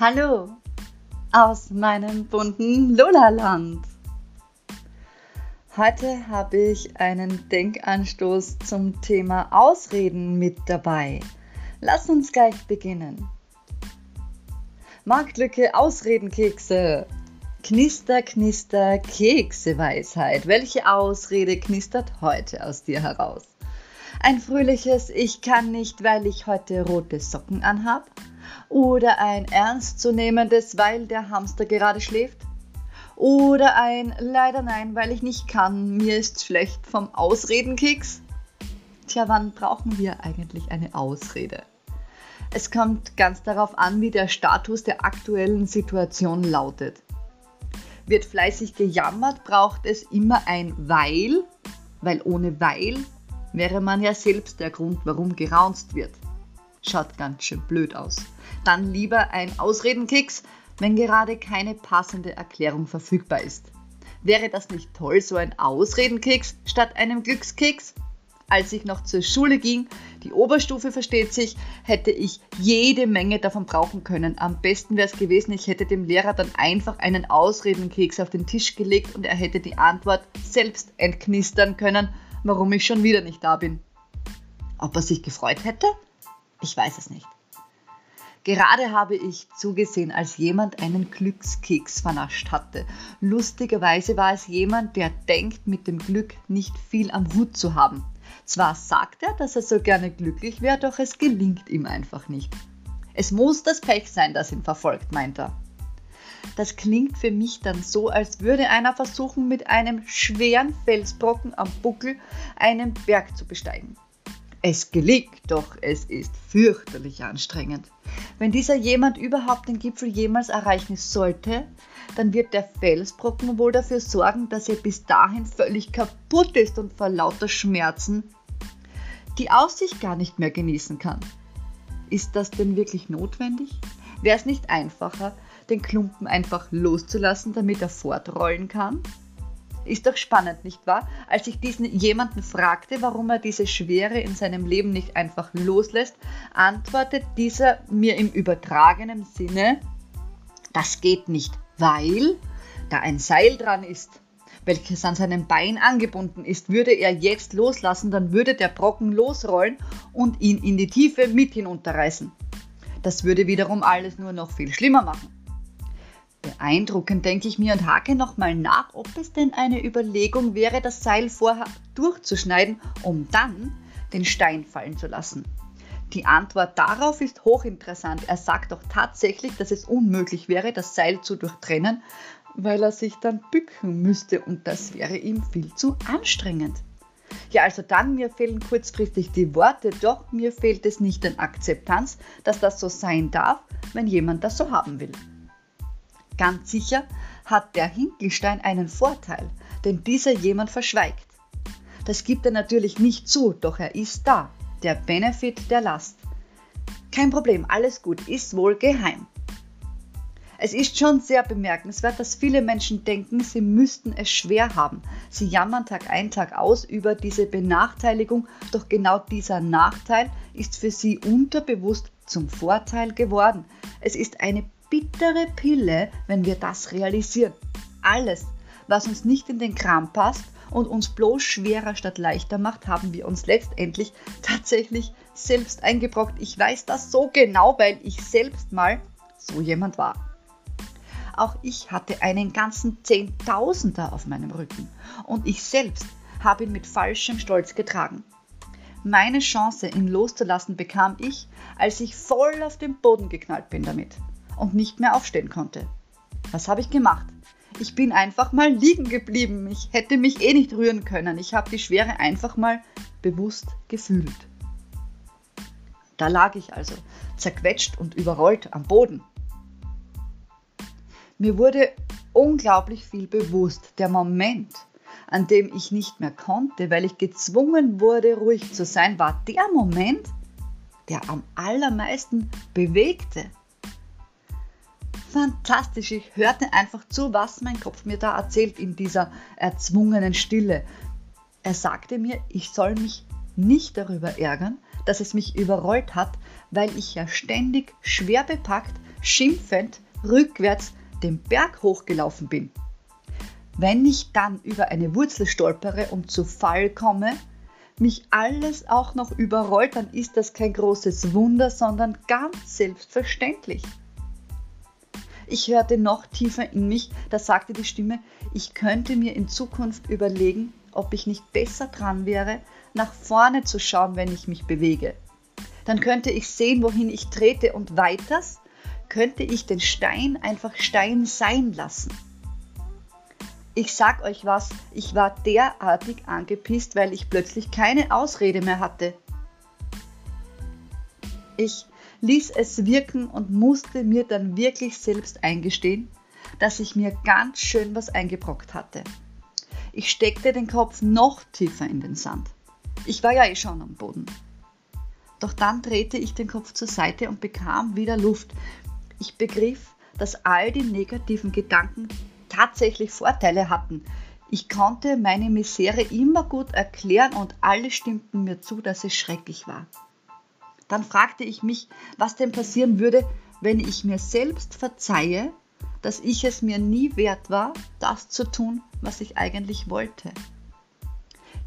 Hallo aus meinem bunten Lola-Land. Heute habe ich einen Denkanstoß zum Thema Ausreden mit dabei. Lass uns gleich beginnen. Marktlücke Ausredenkekse. Knister, knister, Kekseweisheit. Welche Ausrede knistert heute aus dir heraus? Ein fröhliches Ich kann nicht, weil ich heute rote Socken anhab? Oder ein ernstzunehmendes, weil der Hamster gerade schläft? Oder ein leider nein, weil ich nicht kann, mir ist schlecht vom Ausredenkeks? Tja, wann brauchen wir eigentlich eine Ausrede? Es kommt ganz darauf an, wie der Status der aktuellen Situation lautet. Wird fleißig gejammert, braucht es immer ein Weil, weil ohne Weil wäre man ja selbst der Grund, warum geraunzt wird. Schaut ganz schön blöd aus. Dann lieber ein Ausredenkeks, wenn gerade keine passende Erklärung verfügbar ist. Wäre das nicht toll, so ein Ausredenkeks statt einem Glückskeks? Als ich noch zur Schule ging, die Oberstufe versteht sich, hätte ich jede Menge davon brauchen können. Am besten wäre es gewesen, ich hätte dem Lehrer dann einfach einen Ausredenkeks auf den Tisch gelegt und er hätte die Antwort selbst entknistern können, warum ich schon wieder nicht da bin. Ob er sich gefreut hätte? Ich weiß es nicht. Gerade habe ich zugesehen, als jemand einen Glückskeks vernascht hatte. Lustigerweise war es jemand, der denkt, mit dem Glück nicht viel am Hut zu haben. Zwar sagt er, dass er so gerne glücklich wäre, doch es gelingt ihm einfach nicht. Es muss das Pech sein, das ihn verfolgt, meint er. Das klingt für mich dann so, als würde einer versuchen, mit einem schweren Felsbrocken am Buckel einen Berg zu besteigen. Es gelingt, doch es ist fürchterlich anstrengend. Wenn dieser jemand überhaupt den Gipfel jemals erreichen sollte, dann wird der Felsbrocken wohl dafür sorgen, dass er bis dahin völlig kaputt ist und vor lauter Schmerzen die Aussicht gar nicht mehr genießen kann. Ist das denn wirklich notwendig? Wäre es nicht einfacher, den Klumpen einfach loszulassen, damit er fortrollen kann? Ist doch spannend, nicht wahr? Als ich diesen jemanden fragte, warum er diese Schwere in seinem Leben nicht einfach loslässt, antwortet dieser mir im übertragenen Sinne, das geht nicht, weil da ein Seil dran ist, welches an seinem Bein angebunden ist. Würde er jetzt loslassen, dann würde der Brocken losrollen und ihn in die Tiefe mit hinunterreißen. Das würde wiederum alles nur noch viel schlimmer machen. Beeindruckend, denke ich mir und hake nochmal nach, ob es denn eine Überlegung wäre, das Seil vorher durchzuschneiden, um dann den Stein fallen zu lassen. Die Antwort darauf ist hochinteressant. Er sagt doch tatsächlich, dass es unmöglich wäre, das Seil zu durchtrennen, weil er sich dann bücken müsste und das wäre ihm viel zu anstrengend. Ja, also dann, mir fehlen kurzfristig die Worte, doch mir fehlt es nicht an Akzeptanz, dass das so sein darf, wenn jemand das so haben will. Ganz sicher hat der Hinkelstein einen Vorteil, denn dieser jemand verschweigt. Das gibt er natürlich nicht zu, doch er ist da, der Benefit der Last. Kein Problem, alles gut, ist wohl geheim. Es ist schon sehr bemerkenswert, dass viele Menschen denken, sie müssten es schwer haben. Sie jammern Tag ein, Tag aus über diese Benachteiligung, doch genau dieser Nachteil ist für sie unterbewusst zum Vorteil geworden. Es ist eine bittere Pille, wenn wir das realisieren. Alles, was uns nicht in den Kram passt und uns bloß schwerer statt leichter macht, haben wir uns letztendlich tatsächlich selbst eingebrockt. Ich weiß das so genau, weil ich selbst mal so jemand war. Auch ich hatte einen ganzen Zehntausender auf meinem Rücken und ich selbst habe ihn mit falschem Stolz getragen. Meine Chance, ihn loszulassen, bekam ich, als ich voll auf den Boden geknallt bin damit und nicht mehr aufstehen konnte. Was habe ich gemacht? Ich bin einfach mal liegen geblieben. Ich hätte mich eh nicht rühren können. Ich habe die Schwere einfach mal bewusst gefühlt. Da lag ich also, zerquetscht und überrollt am Boden. Mir wurde unglaublich viel bewusst. Der Moment, an dem ich nicht mehr konnte, weil ich gezwungen wurde, ruhig zu sein, war der Moment, der am allermeisten bewegte fantastisch. Ich hörte einfach zu, was mein Kopf mir da erzählt in dieser erzwungenen Stille. Er sagte mir, ich soll mich nicht darüber ärgern, dass es mich überrollt hat, weil ich ja ständig schwer bepackt schimpfend rückwärts den Berg hochgelaufen bin. Wenn ich dann über eine Wurzel stolpere und zu Fall komme, mich alles auch noch überrollt, dann ist das kein großes Wunder, sondern ganz selbstverständlich. Ich hörte noch tiefer in mich, da sagte die Stimme, ich könnte mir in Zukunft überlegen, ob ich nicht besser dran wäre, nach vorne zu schauen, wenn ich mich bewege. Dann könnte ich sehen, wohin ich trete und weiters könnte ich den Stein einfach Stein sein lassen. Ich sag euch was, ich war derartig angepisst, weil ich plötzlich keine Ausrede mehr hatte. Ich ließ es wirken und musste mir dann wirklich selbst eingestehen, dass ich mir ganz schön was eingebrockt hatte. Ich steckte den Kopf noch tiefer in den Sand. Ich war ja eh schon am Boden. Doch dann drehte ich den Kopf zur Seite und bekam wieder Luft. Ich begriff, dass all die negativen Gedanken tatsächlich Vorteile hatten. Ich konnte meine Misere immer gut erklären und alle stimmten mir zu, dass es schrecklich war. Dann fragte ich mich, was denn passieren würde, wenn ich mir selbst verzeihe, dass ich es mir nie wert war, das zu tun, was ich eigentlich wollte.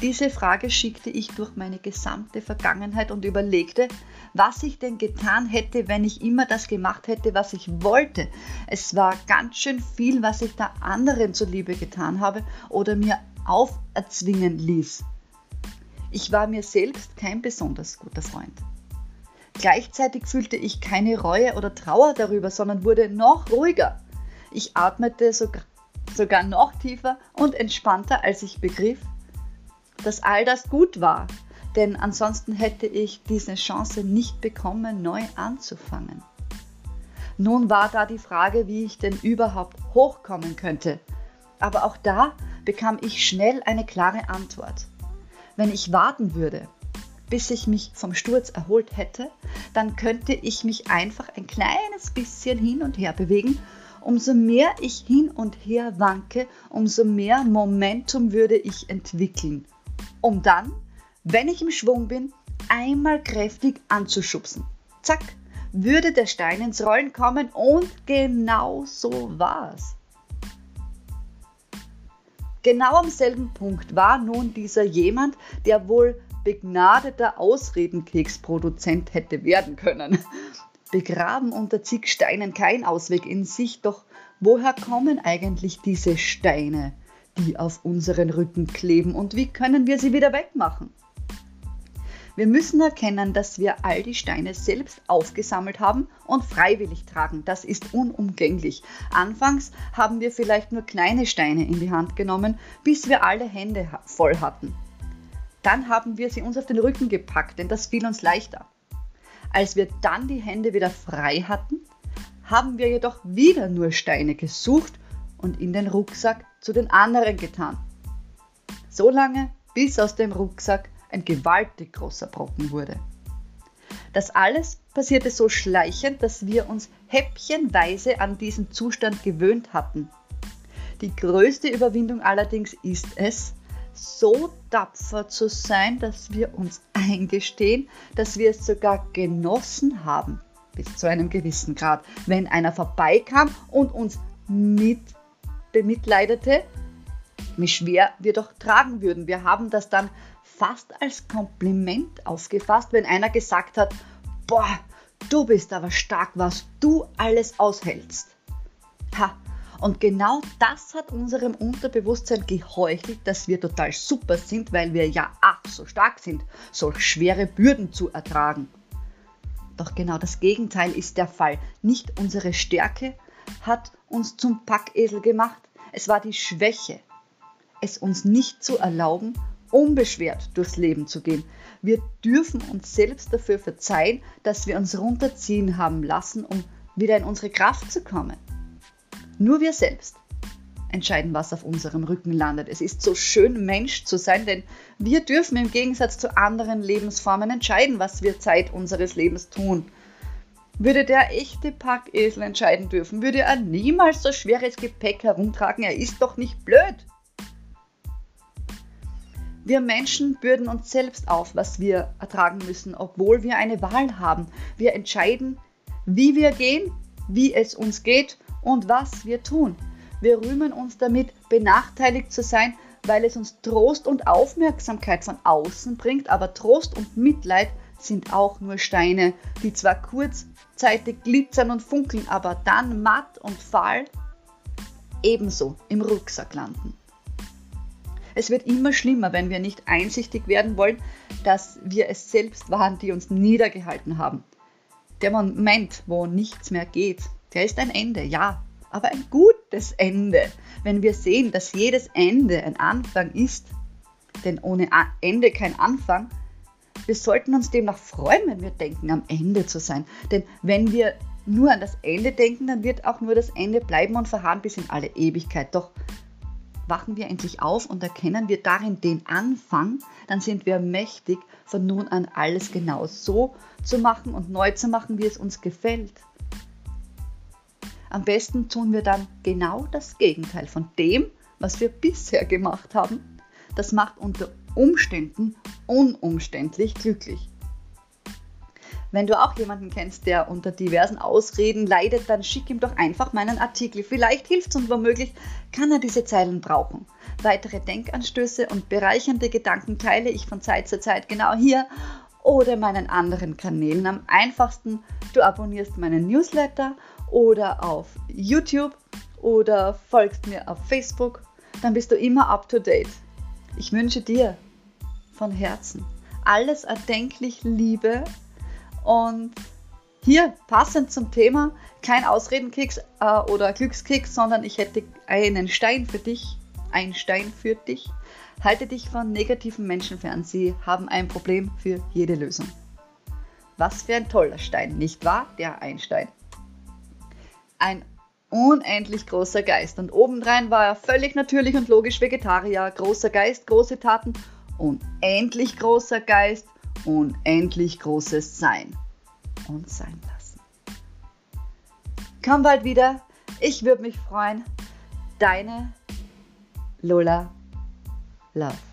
Diese Frage schickte ich durch meine gesamte Vergangenheit und überlegte, was ich denn getan hätte, wenn ich immer das gemacht hätte, was ich wollte. Es war ganz schön viel, was ich da anderen zuliebe getan habe oder mir auferzwingen ließ. Ich war mir selbst kein besonders guter Freund. Gleichzeitig fühlte ich keine Reue oder Trauer darüber, sondern wurde noch ruhiger. Ich atmete sogar, sogar noch tiefer und entspannter, als ich begriff, dass all das gut war, denn ansonsten hätte ich diese Chance nicht bekommen, neu anzufangen. Nun war da die Frage, wie ich denn überhaupt hochkommen könnte. Aber auch da bekam ich schnell eine klare Antwort. Wenn ich warten würde, bis ich mich vom Sturz erholt hätte, dann könnte ich mich einfach ein kleines bisschen hin und her bewegen. Umso mehr ich hin und her wanke, umso mehr Momentum würde ich entwickeln um dann, wenn ich im Schwung bin, einmal kräftig anzuschubsen. Zack, würde der Stein ins Rollen kommen und genau so war's. Genau am selben Punkt war nun dieser jemand, der wohl begnadeter Ausredenkeksproduzent hätte werden können. Begraben unter zig Steinen kein Ausweg in sich, doch woher kommen eigentlich diese Steine? die auf unseren Rücken kleben und wie können wir sie wieder wegmachen? Wir müssen erkennen, dass wir all die Steine selbst aufgesammelt haben und freiwillig tragen. Das ist unumgänglich. Anfangs haben wir vielleicht nur kleine Steine in die Hand genommen, bis wir alle Hände voll hatten. Dann haben wir sie uns auf den Rücken gepackt, denn das fiel uns leichter. Als wir dann die Hände wieder frei hatten, haben wir jedoch wieder nur Steine gesucht und in den Rucksack zu den anderen getan. So lange, bis aus dem Rucksack ein gewaltig großer Brocken wurde. Das alles passierte so schleichend, dass wir uns häppchenweise an diesen Zustand gewöhnt hatten. Die größte Überwindung allerdings ist es, so tapfer zu sein, dass wir uns eingestehen, dass wir es sogar genossen haben, bis zu einem gewissen Grad, wenn einer vorbeikam und uns mit bemitleidete, wie schwer wir doch tragen würden. Wir haben das dann fast als Kompliment aufgefasst, wenn einer gesagt hat, boah, du bist aber stark, was du alles aushältst. Ha, und genau das hat unserem Unterbewusstsein geheuchelt, dass wir total super sind, weil wir ja ach so stark sind, solch schwere Bürden zu ertragen. Doch genau das Gegenteil ist der Fall. Nicht unsere Stärke hat uns zum Packesel gemacht, es war die Schwäche, es uns nicht zu erlauben, unbeschwert durchs Leben zu gehen. Wir dürfen uns selbst dafür verzeihen, dass wir uns runterziehen haben lassen, um wieder in unsere Kraft zu kommen. Nur wir selbst entscheiden, was auf unserem Rücken landet. Es ist so schön, Mensch zu sein, denn wir dürfen im Gegensatz zu anderen Lebensformen entscheiden, was wir Zeit unseres Lebens tun. Würde der echte Packesel entscheiden dürfen, würde er niemals so schweres Gepäck herumtragen. Er ist doch nicht blöd. Wir Menschen bürden uns selbst auf, was wir ertragen müssen, obwohl wir eine Wahl haben. Wir entscheiden, wie wir gehen, wie es uns geht und was wir tun. Wir rühmen uns damit, benachteiligt zu sein, weil es uns Trost und Aufmerksamkeit von außen bringt, aber Trost und Mitleid sind auch nur Steine, die zwar kurzzeitig glitzern und funkeln, aber dann matt und fahl ebenso im Rucksack landen. Es wird immer schlimmer, wenn wir nicht einsichtig werden wollen, dass wir es selbst waren, die uns niedergehalten haben. Der Moment, wo nichts mehr geht, der ist ein Ende, ja, aber ein gutes Ende. Wenn wir sehen, dass jedes Ende ein Anfang ist, denn ohne Ende kein Anfang, wir sollten uns demnach freuen, wenn wir denken, am Ende zu sein. Denn wenn wir nur an das Ende denken, dann wird auch nur das Ende bleiben und verharren bis in alle Ewigkeit. Doch wachen wir endlich auf und erkennen wir darin den Anfang, dann sind wir mächtig, von nun an alles genau so zu machen und neu zu machen, wie es uns gefällt. Am besten tun wir dann genau das Gegenteil von dem, was wir bisher gemacht haben. Das macht unter Umständen unumständlich glücklich. Wenn du auch jemanden kennst, der unter diversen Ausreden leidet, dann schick ihm doch einfach meinen Artikel. Vielleicht hilft es und womöglich kann er diese Zeilen brauchen. Weitere Denkanstöße und bereichernde Gedanken teile ich von Zeit zu Zeit genau hier oder meinen anderen Kanälen. Am einfachsten, du abonnierst meinen Newsletter oder auf YouTube oder folgst mir auf Facebook. Dann bist du immer up to date. Ich wünsche dir von Herzen alles erdenklich Liebe und hier passend zum Thema kein Ausredenkeks äh, oder Glückskeks, sondern ich hätte einen Stein für dich, ein Stein für dich. Halte dich von negativen Menschen fern. Sie haben ein Problem für jede Lösung. Was für ein toller Stein, nicht wahr? Der Einstein. Ein unendlich großer Geist. Und obendrein war er völlig natürlich und logisch Vegetarier. Großer Geist, große Taten, unendlich großer Geist, unendlich großes Sein und sein lassen. Komm bald wieder, ich würde mich freuen. Deine Lola Love.